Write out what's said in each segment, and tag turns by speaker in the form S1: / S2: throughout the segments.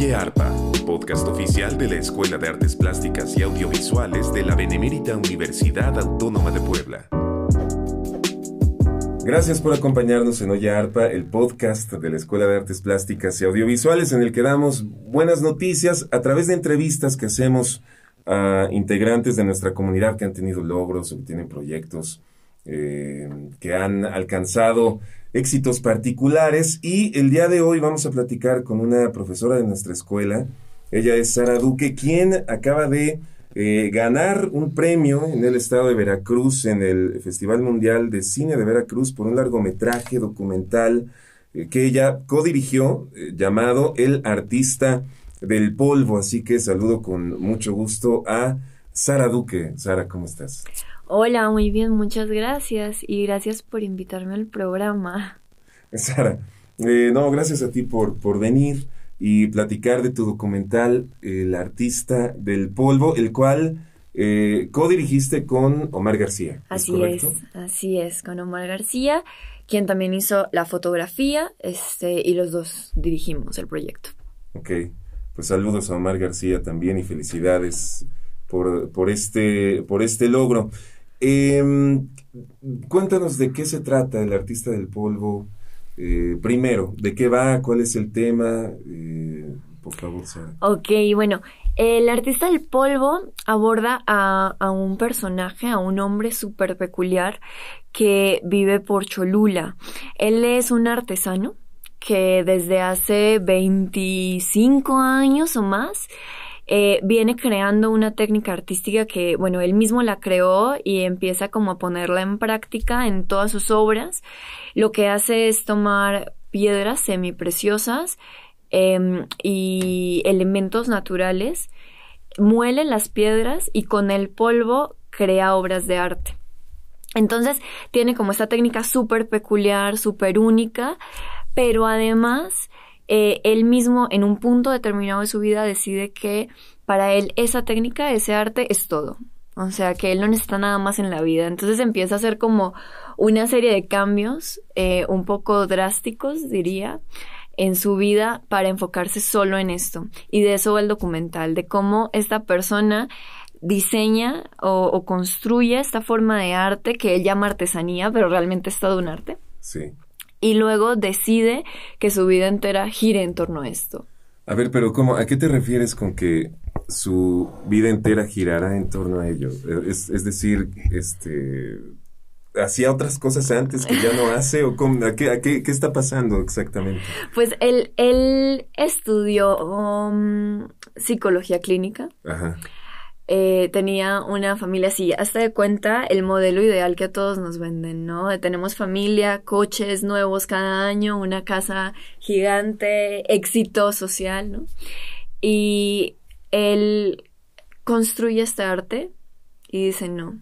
S1: Oye Arpa, podcast oficial de la Escuela de Artes Plásticas y Audiovisuales de la Benemérita Universidad Autónoma de Puebla.
S2: Gracias por acompañarnos en Oye Arpa, el podcast de la Escuela de Artes Plásticas y Audiovisuales, en el que damos buenas noticias a través de entrevistas que hacemos a integrantes de nuestra comunidad que han tenido logros que tienen proyectos eh, que han alcanzado éxitos particulares. Y el día de hoy vamos a platicar con una profesora de nuestra escuela. Ella es Sara Duque, quien acaba de eh, ganar un premio en el estado de Veracruz, en el Festival Mundial de Cine de Veracruz, por un largometraje documental eh, que ella codirigió, llamado El Artista del Polvo. Así que saludo con mucho gusto a Sara Duque. Sara, ¿cómo estás?
S3: Hola, muy bien, muchas gracias y gracias por invitarme al programa.
S2: Sara, eh, no, gracias a ti por, por venir y platicar de tu documental El artista del polvo, el cual eh, co-dirigiste con Omar García.
S3: Así es, así es, con Omar García, quien también hizo la fotografía este, y los dos dirigimos el proyecto.
S2: Ok, pues saludos a Omar García también y felicidades por, por, este, por este logro. Eh, cuéntanos de qué se trata el artista del polvo. Eh, primero, ¿de qué va? ¿Cuál es el tema? Eh, por favor, Sara.
S3: Ok, bueno, el artista del polvo aborda a, a un personaje, a un hombre súper peculiar que vive por Cholula. Él es un artesano que desde hace 25 años o más eh, viene creando una técnica artística que, bueno, él mismo la creó y empieza como a ponerla en práctica en todas sus obras. Lo que hace es tomar piedras semipreciosas eh, y elementos naturales, muele las piedras y con el polvo crea obras de arte. Entonces tiene como esta técnica súper peculiar, súper única, pero además eh, él mismo en un punto determinado de su vida decide que para él esa técnica, ese arte es todo. O sea, que él no necesita nada más en la vida. Entonces empieza a hacer como una serie de cambios eh, un poco drásticos, diría, en su vida para enfocarse solo en esto. Y de eso va el documental, de cómo esta persona diseña o, o construye esta forma de arte que él llama artesanía, pero realmente es todo un arte.
S2: Sí
S3: y luego decide que su vida entera gire en torno a esto.
S2: A ver, pero ¿cómo? ¿A qué te refieres con que su vida entera girará en torno a ello? Es, es decir, este hacía otras cosas antes que ya no hace o cómo, ¿a, qué, a qué, qué, está pasando exactamente?
S3: Pues él, él estudió um, psicología clínica.
S2: Ajá.
S3: Eh, tenía una familia así, hasta de cuenta el modelo ideal que a todos nos venden, ¿no? Tenemos familia, coches nuevos cada año, una casa gigante, éxito social, ¿no? Y él construye este arte y dice, no,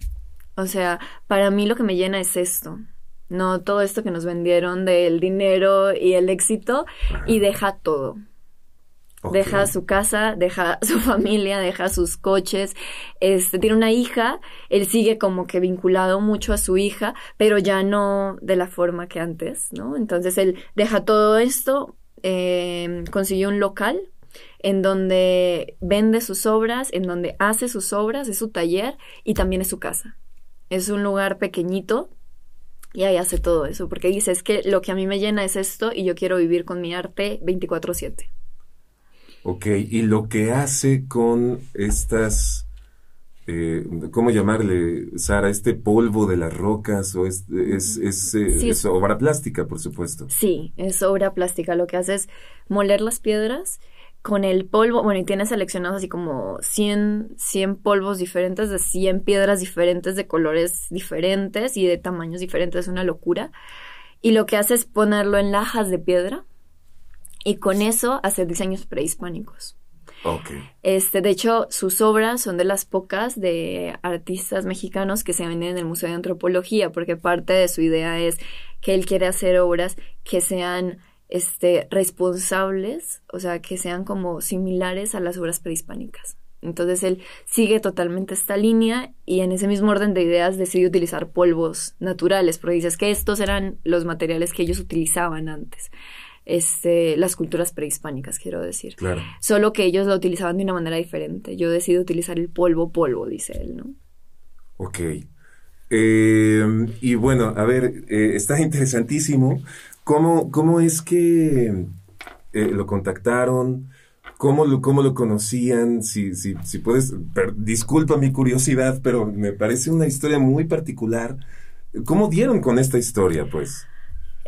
S3: o sea, para mí lo que me llena es esto, no todo esto que nos vendieron del dinero y el éxito, y deja todo. Deja su casa, deja su familia, deja sus coches, este, tiene una hija, él sigue como que vinculado mucho a su hija, pero ya no de la forma que antes, ¿no? Entonces él deja todo esto, eh, consiguió un local en donde vende sus obras, en donde hace sus obras, es su taller y también es su casa. Es un lugar pequeñito y ahí hace todo eso, porque dice, es que lo que a mí me llena es esto y yo quiero vivir con mi arte 24/7.
S2: Ok, y lo que hace con estas, eh, ¿cómo llamarle, Sara? Este polvo de las rocas o es, es, es, eh, sí. es, obra plástica, por supuesto.
S3: Sí, es obra plástica. Lo que hace es moler las piedras con el polvo, bueno, y tiene seleccionados así como 100, 100 polvos diferentes, de 100 piedras diferentes, de colores diferentes y de tamaños diferentes, es una locura. Y lo que hace es ponerlo en lajas de piedra y con eso hacer diseños prehispánicos.
S2: Okay.
S3: Este, de hecho, sus obras son de las pocas de artistas mexicanos que se venden en el Museo de Antropología, porque parte de su idea es que él quiere hacer obras que sean este, responsables, o sea, que sean como similares a las obras prehispánicas. Entonces él sigue totalmente esta línea y en ese mismo orden de ideas decide utilizar polvos naturales, porque dices que estos eran los materiales que ellos utilizaban antes. Este, las culturas prehispánicas, quiero decir.
S2: Claro.
S3: Solo que ellos lo utilizaban de una manera diferente. Yo decidí utilizar el polvo polvo, dice él, ¿no?
S2: Ok. Eh, y bueno, a ver, eh, está interesantísimo. ¿Cómo, cómo es que eh, lo contactaron? ¿Cómo lo, cómo lo conocían? Si, si, si puedes, disculpa mi curiosidad, pero me parece una historia muy particular. ¿Cómo dieron con esta historia, pues?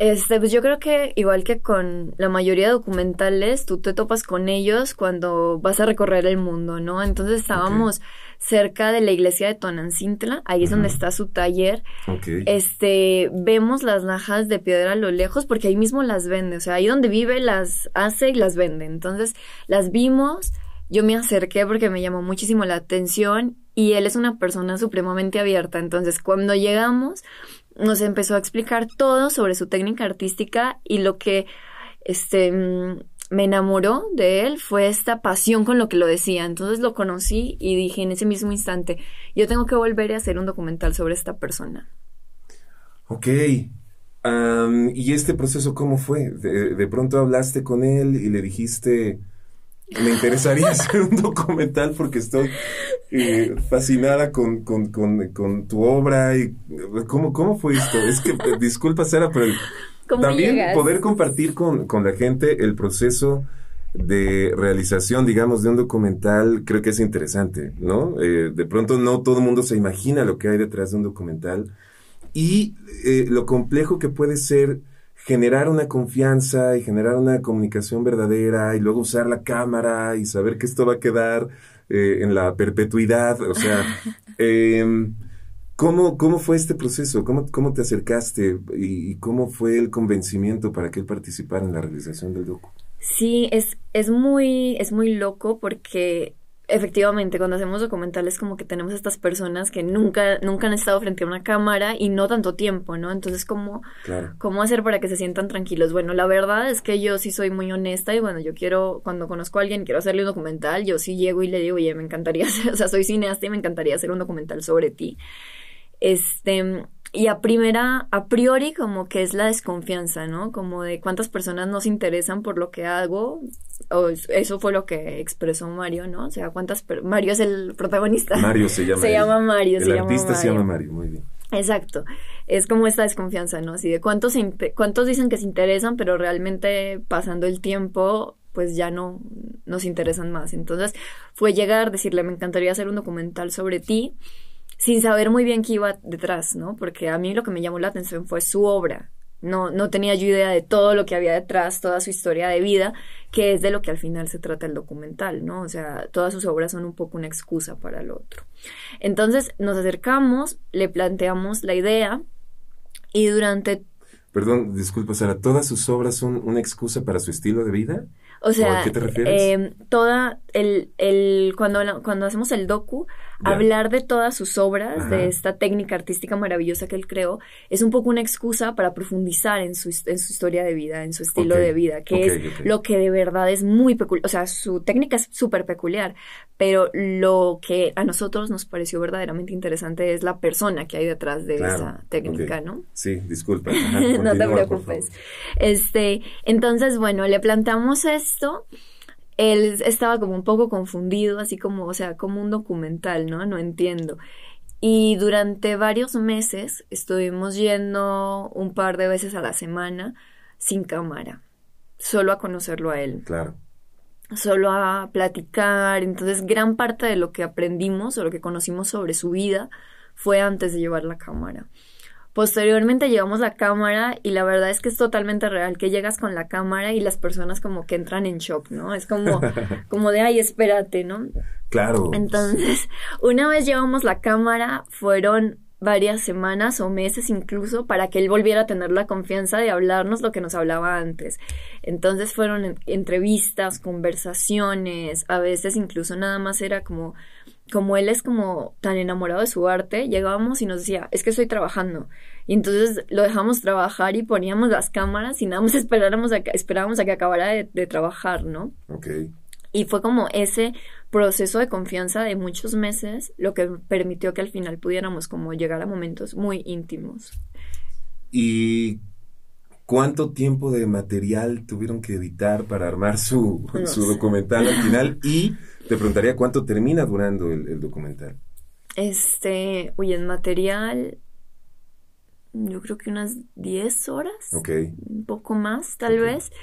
S3: Este, pues yo creo que igual que con la mayoría de documentales, tú te topas con ellos cuando vas a recorrer el mundo, ¿no? Entonces estábamos cerca de la iglesia de Tonancintla, ahí es donde está su taller. Este, vemos las najas de piedra a lo lejos porque ahí mismo las vende, o sea, ahí donde vive las hace y las vende. Entonces, las vimos, yo me acerqué porque me llamó muchísimo la atención y él es una persona supremamente abierta. Entonces, cuando llegamos, nos empezó a explicar todo sobre su técnica artística y lo que este mm, me enamoró de él fue esta pasión con lo que lo decía. Entonces lo conocí y dije en ese mismo instante, yo tengo que volver a hacer un documental sobre esta persona.
S2: Ok. ¿Y este proceso cómo fue? De, pronto hablaste con él y le dijiste, me interesaría hacer un documental porque estoy eh, fascinada con, con, tu obra y ¿cómo, cómo fue esto? Es que, disculpa Sara, pero también poder compartir con, la gente el proceso de realización, digamos, de un documental, creo que es interesante, ¿no? Eh, de pronto no todo el mundo se imagina lo que hay detrás de un documental y eh, lo complejo que puede ser generar una confianza y generar una comunicación verdadera y luego usar la cámara y saber que esto va a quedar eh, en la perpetuidad, o sea, em, ¿cómo, ¿cómo fue este proceso? ¿Cómo, cómo te acercaste y, cómo fue el convencimiento para que él participara en la realización del docu?
S3: Sí, es, es, muy, es muy loco porque efectivamente, cuando hacemos documentales como que tenemos estas personas que nunca, nunca han estado frente a una cámara y no tanto tiempo, ¿no? Entonces, ¿cómo, ¿cómo hacer para que se sientan tranquilos? Bueno, la verdad es que yo sí soy muy honesta y bueno, yo quiero, cuando conozco a alguien, quiero hacerle un documental, yo sí llego y le digo, oye, me encantaría hacer, o sea, soy cineasta y me encantaría hacer un documental sobre ti. Este, y a primera, a priori, como que es la desconfianza, ¿no? Como de cuántas personas no se interesan por lo que hago. O eso fue lo que expresó Mario, ¿no? O sea, cuántas. Mario es el protagonista.
S2: Mario se llama.
S3: se llama Mario.
S2: El artista se llama Mario, muy bien.
S3: Exacto. Es como esta desconfianza, ¿no? Así de cuántos, cuántos dicen que se interesan, pero realmente pasando el tiempo, pues ya no nos interesan más. Entonces fue llegar, decirle, me encantaría hacer un documental sobre ti sin saber muy bien qué iba detrás, ¿no? Porque a mí lo que me llamó la atención fue su obra. No, no tenía yo idea de todo lo que había detrás, toda su historia de vida, que es de lo que al final se trata el documental, ¿no? O sea, todas sus obras son un poco una excusa para el otro. Entonces nos acercamos, le planteamos la idea y durante...
S2: Perdón, disculpa, Sara, ¿todas sus obras son una excusa para su estilo de vida?
S3: O sea,
S2: ¿A qué te refieres?
S3: Eh, toda el, el cuando, cuando hacemos el docu, hablar de todas sus obras, de esta técnica artística maravillosa que él creó, es un poco una excusa para profundizar en su, en su historia de vida, en su estilo de vida, que es lo que de verdad es muy peculiar. O sea, su técnica es súper peculiar, pero lo que a nosotros nos pareció verdaderamente interesante es la persona que hay detrás de esa técnica, ¿no?
S2: Sí, disculpa.
S3: no te preocupes. Este, entonces, bueno, le plantamos esto él estaba como un poco confundido, así como, o sea, como un documental, ¿no? No entiendo. Y durante varios meses estuvimos yendo un par de veces a la semana sin cámara, solo a conocerlo a él.
S2: Claro.
S3: Solo a platicar. Entonces, gran parte de lo que aprendimos o lo que conocimos sobre su vida fue antes de llevar la cámara. Posteriormente llevamos la cámara y la verdad es que es totalmente real que llegas con la cámara y las personas como que entran en shock, ¿no? Es como, como de, ay, espérate, ¿no?
S2: Claro.
S3: Entonces, una vez llevamos la cámara, fueron varias semanas o meses incluso para que él volviera a tener la confianza de hablarnos lo que nos hablaba antes. Entonces fueron entrevistas, conversaciones, a veces incluso nada más era como como él es como tan enamorado de su arte, llegábamos y nos decía, es que estoy trabajando. Y entonces lo dejamos trabajar y poníamos las cámaras y nada más esperábamos a que, esperábamos a que acabara de, trabajar, ¿no?
S2: Ok.
S3: Y fue como ese proceso de confianza de muchos meses lo que permitió que al final pudiéramos como llegar a momentos muy íntimos.
S2: Y ¿Cuánto tiempo de material tuvieron que editar para armar su, su documental al final? Y te preguntaría cuánto termina durando el, documental.
S3: Este, uy, en material, yo creo que unas 10 horas.
S2: Ok.
S3: Un poco más, tal vez.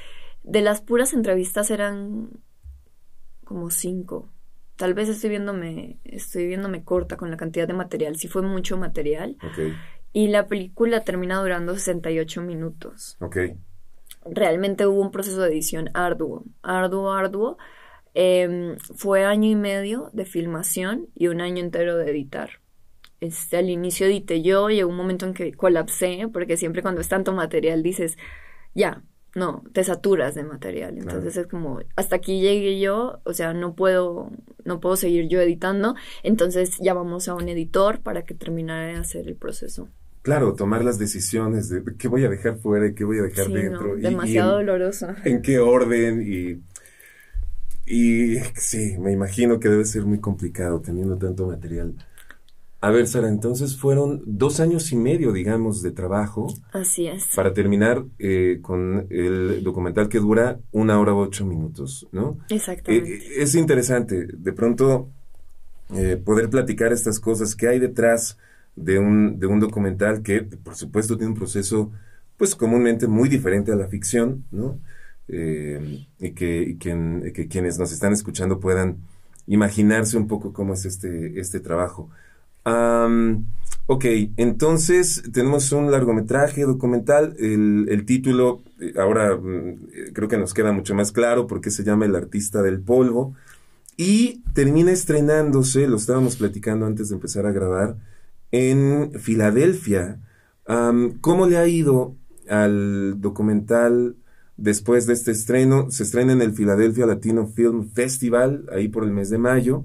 S3: De las puras entrevistas eran como 5. Tal vez estoy viéndome, estoy viéndome corta con la cantidad de material. Sí fue mucho material.
S2: Ok.
S3: Y la película termina durando 68 minutos.
S2: Ok.
S3: Realmente hubo un proceso de edición arduo, arduo, arduo Em, fue año y medio de filmación y un año entero de editar. Este, al inicio edité yo, llegó un momento en que colapsé, porque siempre cuando es tanto material dices, ya, no, te saturas de material. Entonces es como, hasta aquí llegué yo, o sea, no puedo, no puedo seguir yo editando. Entonces llamamos a un editor para que terminara de hacer el proceso.
S2: Claro, tomar las decisiones de qué voy a dejar fuera y qué voy a dejar dentro.
S3: demasiado doloroso.
S2: En qué orden y y sí, me imagino que debe ser muy complicado teniendo tanto material. A ver, Sara, entonces fueron dos años y medio, digamos, de trabajo.
S3: Así es.
S2: Para terminar eh, con el documental que dura una hora ocho minutos, ¿no?
S3: Exactamente.
S2: Eh, es interesante, de pronto, eh, poder platicar estas cosas que hay detrás de un, de un documental que, por supuesto, tiene un proceso, pues, comúnmente muy diferente a la ficción, ¿no? Eh, y, que, que, quienes nos están escuchando puedan imaginarse un poco cómo es este, este trabajo. Ok, entonces tenemos un largometraje documental. El, título eh, ahora mm, creo que nos queda mucho más claro porque se llama El artista del polvo. Y termina estrenándose, lo estábamos platicando antes de empezar a grabar, en Filadelfia. ¿Cómo le ha ido al documental Después de este estreno, se estrena en el Philadelphia Latino Film Festival, ahí por el mes de mayo.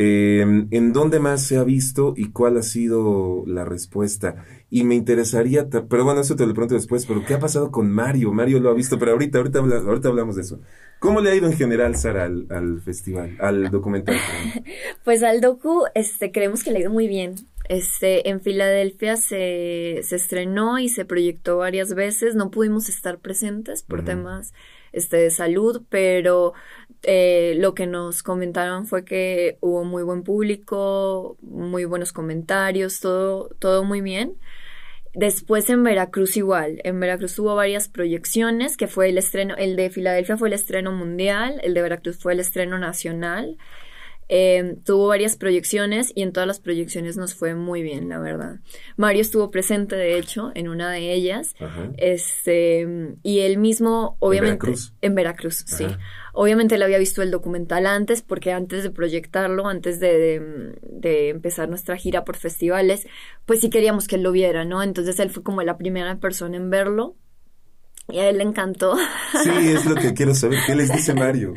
S2: Em, ¿En dónde más se ha visto y cuál ha sido la respuesta? Y me interesaría, pero bueno, eso te lo pregunto después, pero ¿qué ha pasado con Mario? Mario lo ha visto, pero ahorita, ahorita, ahorita hablamos de eso. ¿Cómo le ha ido en general, Sara, al, al festival, al documental?
S3: pues al docu, este, creemos que le ha ido muy bien. Este, en Filadelfia se, se estrenó y se proyectó varias veces. No pudimos estar presentes por temas este, de salud, pero eh, lo que nos comentaron fue que hubo muy buen público, muy buenos comentarios, todo, todo muy bien. Después en Veracruz igual, en Veracruz hubo varias proyecciones, que fue el estreno, el de Filadelfia fue el estreno mundial, el de Veracruz fue el estreno nacional Em, tuvo varias proyecciones y en todas las proyecciones nos fue muy bien, la verdad. Mario estuvo presente, de hecho, en una de ellas. Este, y él mismo, obviamente.
S2: ¿En Veracruz?
S3: En Veracruz, sí. Obviamente él había visto el documental antes, porque antes de proyectarlo, antes de, de, empezar nuestra gira por festivales, pues sí queríamos que él lo viera, ¿no? Entonces él fue como la primera persona en verlo y a él le encantó.
S2: Sí, es lo que quiero saber. ¿Qué les dice Mario?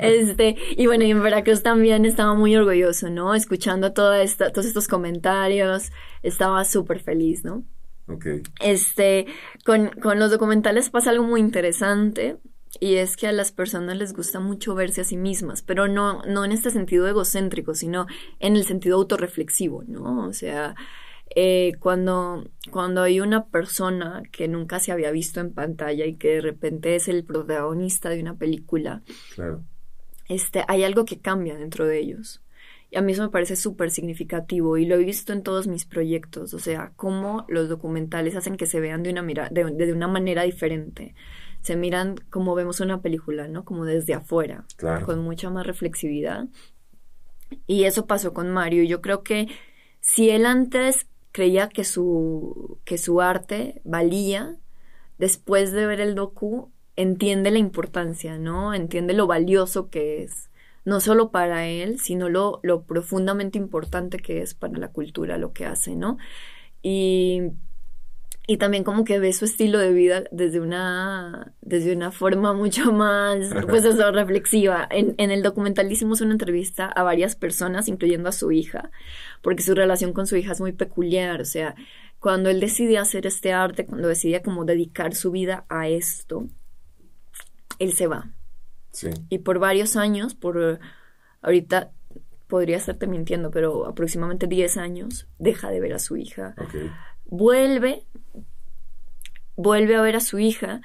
S3: Este, y bueno, y en Veracruz también estaba muy orgulloso, ¿no? Escuchando toda esta, todos estos comentarios, estaba súper feliz, ¿no?
S2: Ok.
S3: Este, con, con los documentales pasa algo muy interesante y es que a las personas les gusta mucho verse a sí mismas, pero no, no en este sentido egocéntrico, sino en el sentido autorreflexivo, ¿no? O sea, eh, cuando, cuando hay una persona que nunca se había visto en pantalla y que de repente es el protagonista de una película, este, hay algo que cambia dentro de ellos. Y a mí eso me parece súper significativo y lo he visto en todos mis proyectos, o sea, cómo los documentales hacen que se vean de una, mira de, de una manera diferente. Se miran como vemos una película, ¿no? Como desde afuera, con mucha más reflexividad. Y eso pasó con Mario. Yo creo que si él antes creía que su, que su arte valía, después de ver el docu, entiende la importancia, ¿no? Entiende lo valioso que es, no solo para él, sino lo, lo profundamente importante que es para la cultura lo que hace, ¿no? Y y también como que ve su estilo de vida desde una, desde una forma mucho más, pues eso, reflexiva. En, en el documental hicimos una entrevista a varias personas, incluyendo a su hija, porque su relación con su hija es muy peculiar, o sea, cuando él decidía hacer este arte, cuando decidía como dedicar su vida a esto, él se va.
S2: Sí.
S3: Y por varios años, por ahorita podría estarte mintiendo, pero aproximadamente 10 años, deja de ver a su hija.
S2: Okay.
S3: Vuelve vuelve a ver a su hija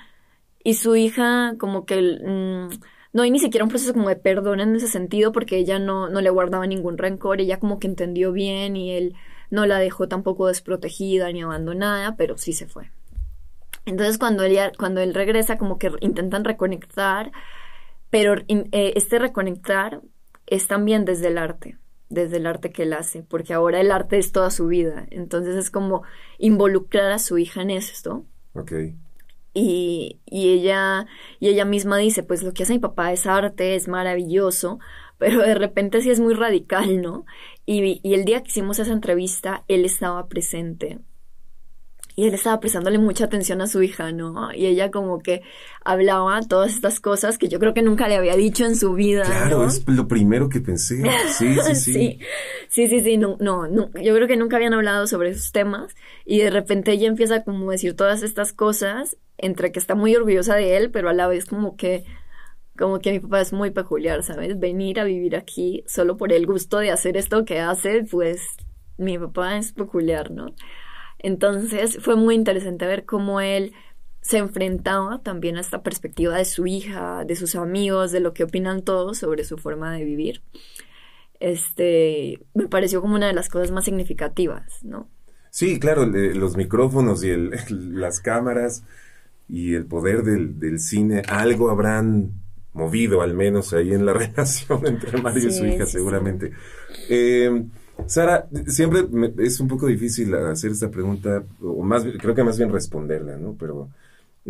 S3: y su hija como que mm, no hay ni siquiera un proceso como de perdón en ese sentido porque ella no, no le guardaba ningún rencor, ella como que entendió bien y él no la dejó tampoco desprotegida ni abandonada, pero sí se fue. Entonces cuando él, cuando él regresa como que intentan reconectar, pero eh, este reconectar es también desde el arte, desde el arte que él hace, porque ahora el arte es toda su vida, entonces es como involucrar a su hija en esto.
S2: Ok.
S3: Y, y, ella, y ella misma dice, pues lo que hace mi papá es arte, es maravilloso, pero de repente sí es muy radical, ¿no? Y, y el día que hicimos esa entrevista, él estaba presente y él estaba prestándole mucha atención a su hija, ¿no? Y ella como que hablaba todas estas cosas que yo creo que nunca le había dicho en su vida.
S2: Claro, es lo primero que pensé. Sí, sí, sí.
S3: sí, sí, sí, sí, no, no, no, yo creo que nunca habían hablado sobre esos temas y de repente ella empieza como a decir todas estas cosas, entre que está muy orgullosa de él, pero a la vez como que como que mi papá es muy peculiar, ¿sabes? Venir a vivir aquí solo por el gusto de hacer esto que hace, pues mi papá es peculiar, ¿no? Entonces fue muy interesante ver cómo él se enfrentaba también a esta perspectiva de su hija, de sus amigos, de lo que opinan todos sobre su forma de vivir. Este, me pareció como una de las cosas más significativas, ¿no?
S2: Sí, claro, los micrófonos y las cámaras y el poder del, cine, algo habrán movido al menos ahí en la relación entre Mario y su hija, seguramente. Eh, Sara, siempre es un poco difícil hacer esta pregunta, o más, creo que más bien responderla, ¿no? Pero,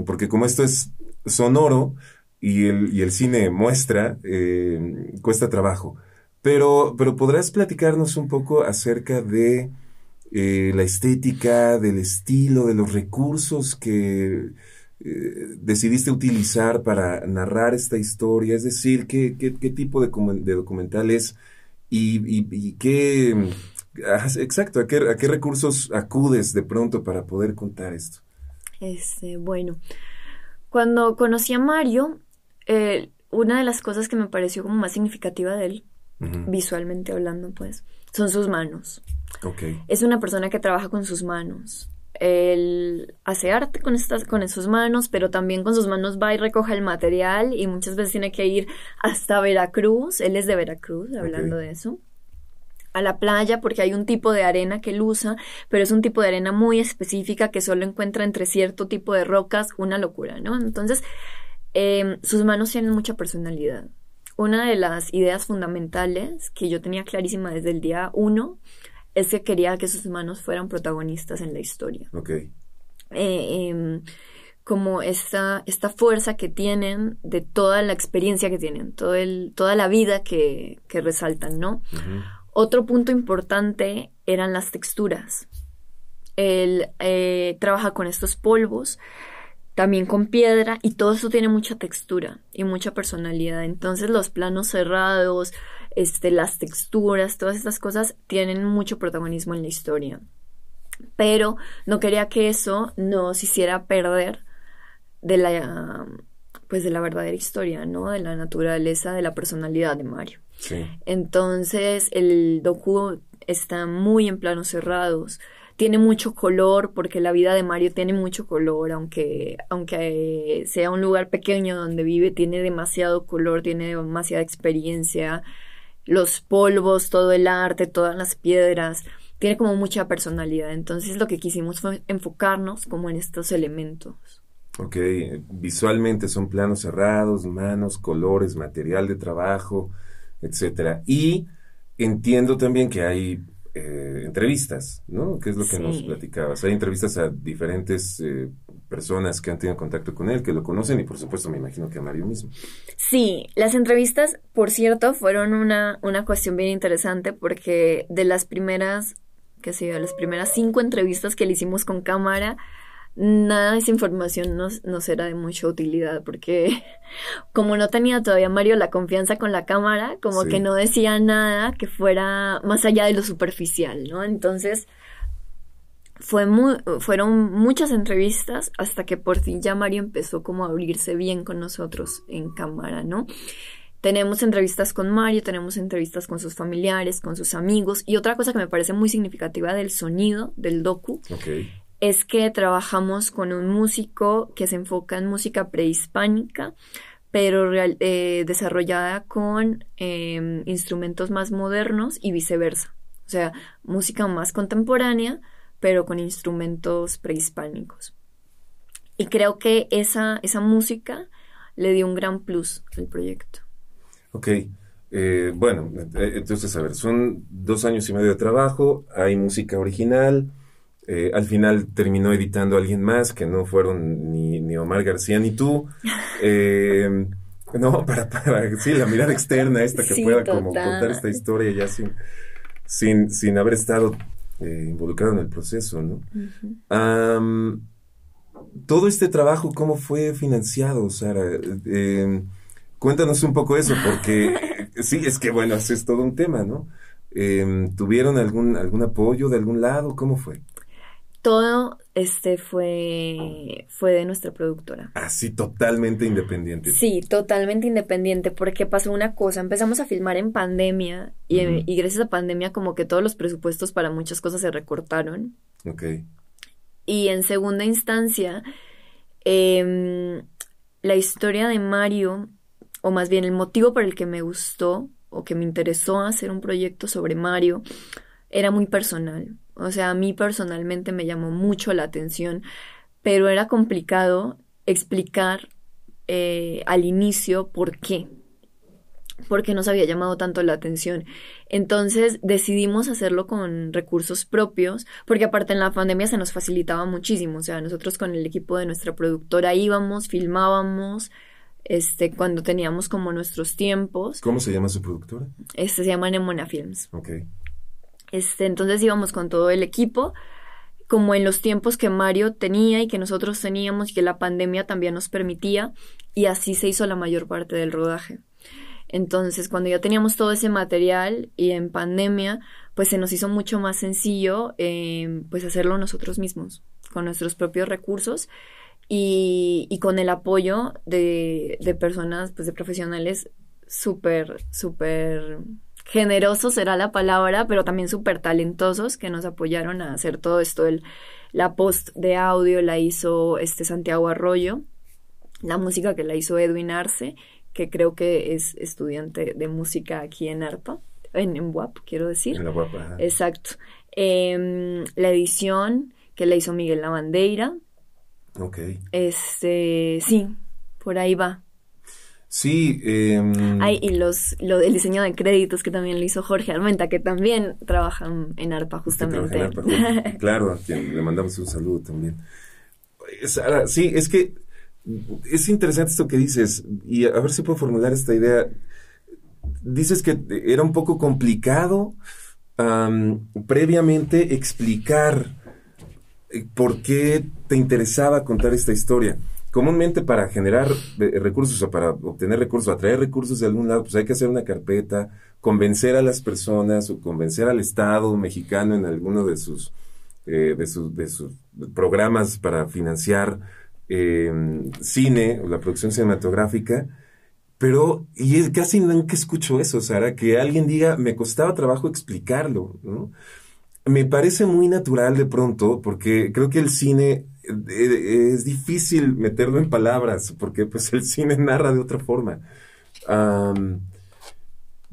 S2: porque como esto es sonoro y el, y el cine muestra, eh, cuesta trabajo. Pero, pero podrás platicarnos un poco acerca de eh, la estética, del estilo, de los recursos que eh, decidiste utilizar para narrar esta historia, es decir, qué, qué, qué tipo de, de documental es y, qué, exacto, ¿a qué, a qué recursos acudes de pronto para poder contar esto.
S3: Este, bueno, cuando conocí a Mario, eh, una de las cosas que me pareció como más significativa de él, visualmente hablando, pues, son sus manos.
S2: Okay.
S3: Es una persona que trabaja con sus manos él hace arte con estas con sus manos, pero también con sus manos va y recoge el material y muchas veces tiene que ir hasta Veracruz, él es de Veracruz, hablando de eso. A la playa porque hay un tipo de arena que él usa, pero es un tipo de arena muy específica que solo encuentra entre cierto tipo de rocas, una locura, ¿no? Entonces, em, sus manos tienen mucha personalidad. Una de las ideas fundamentales que yo tenía clarísima desde el día uno es que quería que sus manos fueran protagonistas en la historia.
S2: Ok.
S3: Eh, em, como esta, esta fuerza que tienen de toda la experiencia que tienen, todo el, toda la vida que, que resaltan, ¿no? Otro punto importante eran las texturas. Él eh, trabaja con estos polvos, también con piedra, y todo eso tiene mucha textura y mucha personalidad. Entonces los planos cerrados, este, las texturas, todas estas cosas tienen mucho protagonismo en la historia. Pero no quería que eso nos hiciera perder de la pues de la verdadera historia, ¿no? De la naturaleza, de la personalidad de Mario. Entonces, el docu está muy en planos cerrados. Tiene mucho color, porque la vida de Mario tiene mucho color, aunque, aunque sea un lugar pequeño donde vive, tiene demasiado color, tiene demasiada experiencia los polvos, todo el arte, todas las piedras, tiene como mucha personalidad. Entonces lo que quisimos fue enfocarnos como en estos elementos.
S2: Ok, visualmente son planos cerrados, manos, colores, material de trabajo, etcétera. Y entiendo también que hay eh, entrevistas, ¿no? ¿Qué es lo que nos platicabas? Hay entrevistas a diferentes eh, personas que han tenido contacto con él, que lo conocen y por supuesto me imagino que a Mario mismo.
S3: Sí, las entrevistas, por cierto, fueron una, una cuestión bien interesante porque de las primeras, qué sé yo, las primeras cinco entrevistas que le hicimos con cámara, nada de esa información nos, nos era de mucha utilidad porque como no tenía todavía Mario la confianza con la cámara, como que no decía nada que fuera más allá de lo superficial, ¿no? Entonces fue muy, fueron muchas entrevistas hasta que por fin ya Mario empezó como a abrirse bien con nosotros en cámara, ¿no? Tenemos entrevistas con Mario, tenemos entrevistas con sus familiares, con sus amigos y otra cosa que me parece muy significativa del sonido del docu es que trabajamos con un músico que se enfoca en música prehispánica, pero eh, desarrollada con em, instrumentos más modernos y viceversa. O sea, música más contemporánea, pero con instrumentos prehispánicos. Y creo que esa, esa música le dio un gran plus al proyecto.
S2: Ok. Eh, bueno, eh, entonces, a ver, son dos años y medio de trabajo, hay música original, eh, al final terminó editando alguien más, que no fueron ni, ni Omar García ni tú. no, para, para, sí, la mirada externa esta que pueda como contar esta historia ya sin, sin, sin haber estado involucrado en el proceso, ¿no? todo este trabajo, ¿cómo fue financiado, Sara? cuéntanos un poco eso, porque sí, es que bueno, es todo un tema, ¿no? Em, ¿Tuvieron algún, algún apoyo de algún lado? ¿Cómo fue?
S3: Todo este fue, fue de nuestra productora.
S2: Así, totalmente independiente.
S3: Sí, totalmente independiente, porque pasó una cosa, empezamos a filmar en pandemia y, y gracias a pandemia como que todos los presupuestos para muchas cosas se recortaron.
S2: Ok.
S3: Y en segunda instancia, em, la historia de Mario o más bien el motivo por el que me gustó o que me interesó hacer un proyecto sobre Mario era muy personal. O sea, a mí personalmente me llamó mucho la atención, pero era complicado explicar eh, al inicio por qué, porque nos había llamado tanto la atención. Entonces decidimos hacerlo con recursos propios, porque aparte en la pandemia se nos facilitaba muchísimo. O sea, nosotros con el equipo de nuestra productora íbamos, filmábamos, este, cuando teníamos como nuestros tiempos.
S2: ¿Cómo se llama su productora?
S3: Este se llama Nemona Films.
S2: Ok.
S3: Este, entonces íbamos con todo el equipo, como en los tiempos que Mario tenía y que nosotros teníamos y que la pandemia también nos permitía, y así se hizo la mayor parte del rodaje. Entonces, cuando ya teníamos todo ese material y en pandemia, pues se nos hizo mucho más sencillo, eh, pues hacerlo nosotros mismos, con nuestros propios recursos y, y con el apoyo de, de personas, pues de profesionales súper, súper generosos será la palabra, pero también súper talentosos que nos apoyaron a hacer todo esto. El, la post de audio la hizo este Santiago Arroyo, la música que la hizo Edwin Arce, que creo que es estudiante de música aquí en ARPA, en, en WAP, quiero decir.
S2: En la WAP,
S3: Exacto. Em, la edición que la hizo Miguel Lavandeira,
S2: Ok.
S3: Este, sí, por ahí va.
S2: Sí. Eh,
S3: y los, lo del diseño de créditos que también lo hizo Jorge Armenta, que también trabaja en ARPA justamente. En
S2: ARPA, claro, a quien le mandamos un saludo también. Sara, sí, es que es interesante esto que dices, y a ver si puedo formular esta idea. Dices que era un poco complicado previamente explicar eh, por qué te interesaba contar esta historia. Comúnmente para generar eh, recursos o para obtener recursos, atraer recursos de algún lado, pues hay que hacer una carpeta, convencer a las personas o convencer al Estado mexicano en alguno de sus, eh, de, sus, de sus programas para financiar cine o la producción cinematográfica. Pero, y casi nunca escucho eso, Sara, que alguien diga, me costaba trabajo explicarlo, ¿no? me parece muy natural de pronto, porque creo que el cine es difícil meterlo en palabras, porque pues el cine narra de otra forma.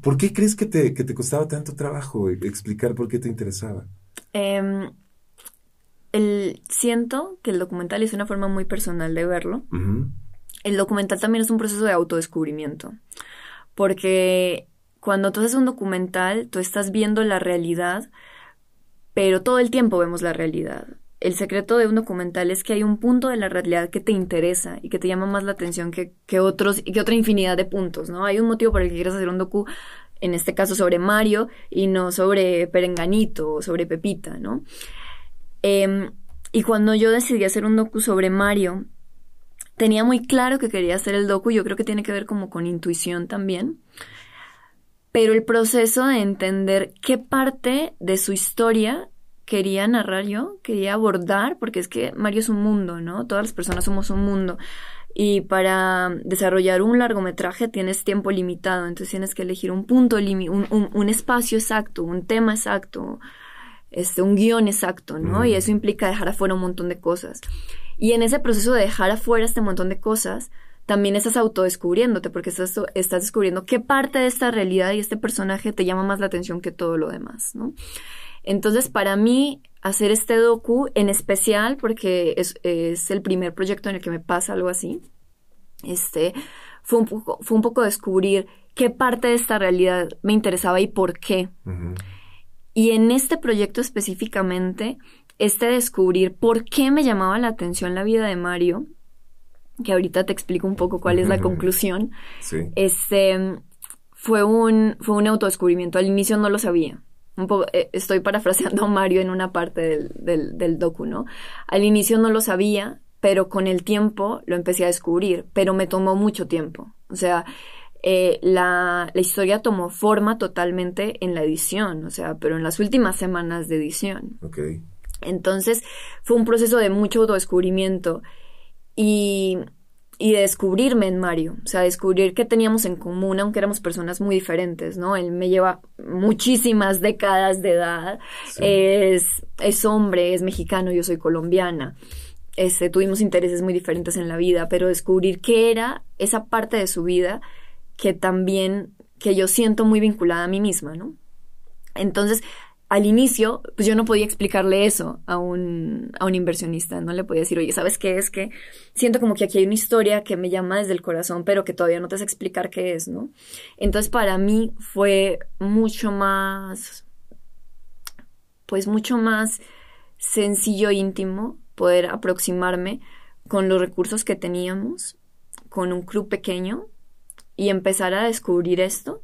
S2: ¿Por qué crees que te, que te costaba tanto trabajo explicar por qué te interesaba?
S3: Em, el, siento que el documental es una forma muy personal de verlo. El documental también es un proceso de autodescubrimiento, porque cuando tú haces un documental, tú estás viendo la realidad, pero todo el tiempo vemos la realidad. El secreto de un documental es que hay un punto de la realidad que te interesa y que te llama más la atención que, que otros y que otra infinidad de puntos, ¿no? Hay un motivo por el que quieres hacer un docu, en este caso sobre Mario y no sobre Perenganito o sobre Pepita, ¿no? Em, y cuando yo decidí hacer un docu sobre Mario, tenía muy claro que quería hacer el docu, yo creo que tiene que ver como con intuición también pero el proceso de entender qué parte de su historia quería narrar yo, quería abordar, porque es que Mario es un mundo, ¿no? Todas las personas somos un mundo. Y para desarrollar un largometraje tienes tiempo limitado, entonces tienes que elegir un punto, un, un, un espacio exacto, un tema exacto. este, un guion exacto, ¿no? Y eso implica dejar afuera un montón de cosas. Y en ese proceso de dejar afuera este montón de cosas, también estás autodescubriéndote, porque estás, estás descubriendo qué parte de esta realidad y este personaje te llama más la atención que todo lo demás, ¿no? Entonces, para mí, hacer este docu, en especial, porque es, es el primer proyecto en el que me pasa algo así, este, fue un poco, fue un poco descubrir qué parte de esta realidad me interesaba y por qué. Y en este proyecto específicamente, este descubrir por qué me llamaba la atención la vida de Mario, que ahorita te explico un poco cuál es la conclusión, este, fue un, fue un autodescubrimiento. Al inicio no lo sabía. Un poco, eh, estoy parafraseando a Mario en una parte del, del, del docu, ¿no? Al inicio no lo sabía, pero con el tiempo lo empecé a descubrir, pero me tomó mucho tiempo. O sea, eh, la, la, historia tomó forma totalmente en la edición, o sea, pero en las últimas semanas de edición.
S2: Okay.
S3: Entonces fue un proceso de mucho autodescubrimiento y, y de descubrirme en Mario, o sea, descubrir que teníamos en común, aunque éramos personas muy diferentes, ¿no? Él me lleva muchísimas décadas de edad, es, es hombre, es mexicano, yo soy colombiana. Este, tuvimos intereses muy diferentes en la vida, pero descubrir qué era esa parte de su vida que también, que yo siento muy vinculada a mí misma, ¿no? Entonces, al inicio, pues yo no podía explicarle eso a un, a un inversionista, no le podía decir, oye, ¿sabes qué es? Que siento como que aquí hay una historia que me llama desde el corazón, pero que todavía no te sé explicar qué es, ¿no? Entonces, para mí fue mucho más, pues mucho más sencillo e íntimo poder aproximarme con los recursos que teníamos, con un club pequeño y empezar a descubrir esto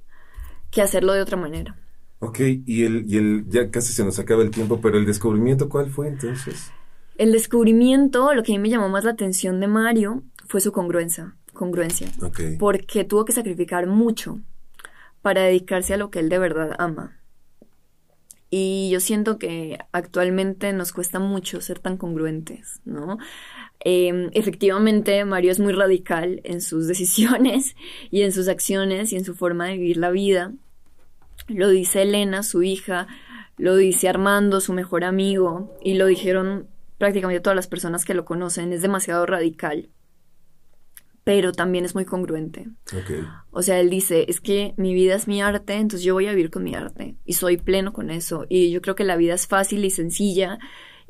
S3: que hacerlo de otra manera.
S2: Ok, y el, y el, ya casi se nos acaba el tiempo, pero el descubrimiento, ¿cuál fue entonces?
S3: El descubrimiento, lo que a mí me llamó más la atención de Mario fue su congruencia, congruencia.
S2: Okay.
S3: Porque tuvo que sacrificar mucho para dedicarse a lo que él de verdad ama. Y yo siento que actualmente nos cuesta mucho ser tan congruentes, ¿no? Eh, efectivamente, Mario es muy radical en sus decisiones y en sus acciones y en su forma de vivir la vida. Lo dice Elena, su hija, lo dice Armando, su mejor amigo, y lo dijeron prácticamente todas las personas que lo conocen. Es demasiado radical pero también es muy congruente.
S2: Okay.
S3: O sea, él dice, es que mi vida es mi arte, entonces yo voy a vivir con mi arte y soy pleno con eso. Y yo creo que la vida es fácil y sencilla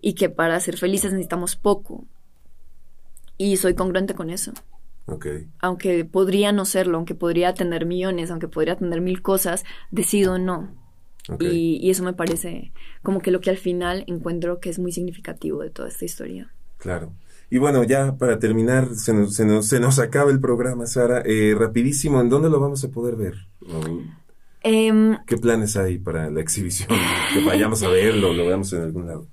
S3: y que para ser felices necesitamos poco. Y soy congruente con eso.
S2: Okay.
S3: Aunque podría no serlo, aunque podría tener millones, aunque podría tener mil cosas, decido no. Okay. Y, y eso me parece como que lo que al final encuentro que es muy significativo de toda esta historia.
S2: Claro. Y bueno, ya para terminar, se nos, se nos, se nos acaba el programa, Sara. Eh, rapidísimo, ¿en dónde lo vamos a poder ver?
S3: Um,
S2: ¿Qué planes hay para la exhibición? que vayamos a verlo, lo veamos en algún lado.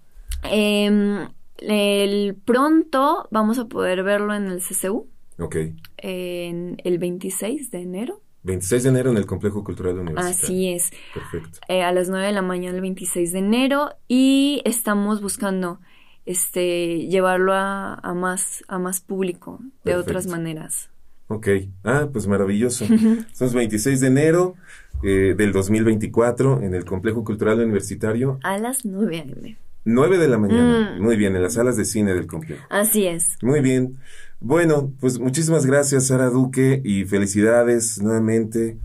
S3: Um, el, pronto vamos a poder verlo en el CCU.
S2: Ok.
S3: En el 26 de enero.
S2: 26 de enero en el Complejo Cultural Universitario.
S3: Así es.
S2: Perfecto.
S3: Eh, a las 9 de la mañana el 26 de enero y estamos buscando este llevarlo a, a más a más público de
S2: Perfecto.
S3: otras maneras.
S2: Ok, ah, pues maravilloso. Son 26 de enero eh, del 2024 en el Complejo Cultural Universitario.
S3: A las 9 a.m.
S2: 9 de la mañana. Mm. Muy bien, en las salas de cine del complejo.
S3: Así es.
S2: Muy bien. Bueno, pues muchísimas gracias, Sara Duque, y felicidades nuevamente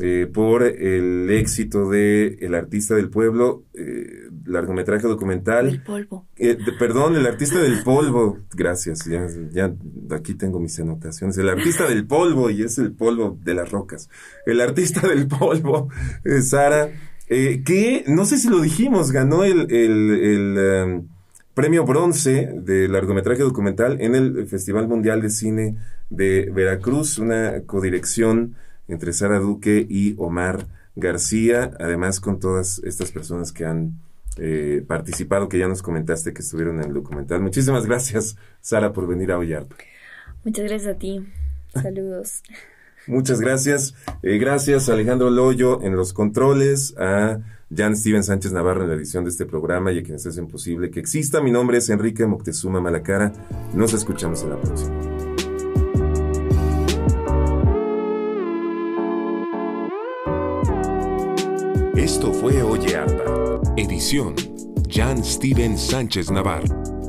S2: eh, por el éxito de El Artista del Pueblo, eh, largometraje documental.
S3: El polvo.
S2: Eh, de, perdón, El Artista del Polvo. Gracias, ya, ya aquí tengo mis anotaciones. El Artista del Polvo, y es el polvo de las rocas. El Artista del Polvo, eh, Sara, eh, que no sé si lo dijimos, ganó el, el, el um, premio bronce de largometraje documental en el Festival Mundial de Cine de Veracruz, una codirección entre Sara Duque y Omar García, además con todas estas personas que han eh, participado, que ya nos comentaste que estuvieron en el documental. Muchísimas gracias, Sara, por venir a Ollarpa.
S3: Muchas gracias a ti. Saludos.
S2: Muchas gracias. Eh, gracias a Alejandro Loyo en los controles, a Jan Steven Sánchez Navarro en la edición de este programa y a quienes hacen posible que exista. Mi nombre es Enrique Moctezuma Malacara. Nos escuchamos en la próxima.
S1: Esto fue Oye Arpa, edición
S2: Jan Steven Sánchez Navarro.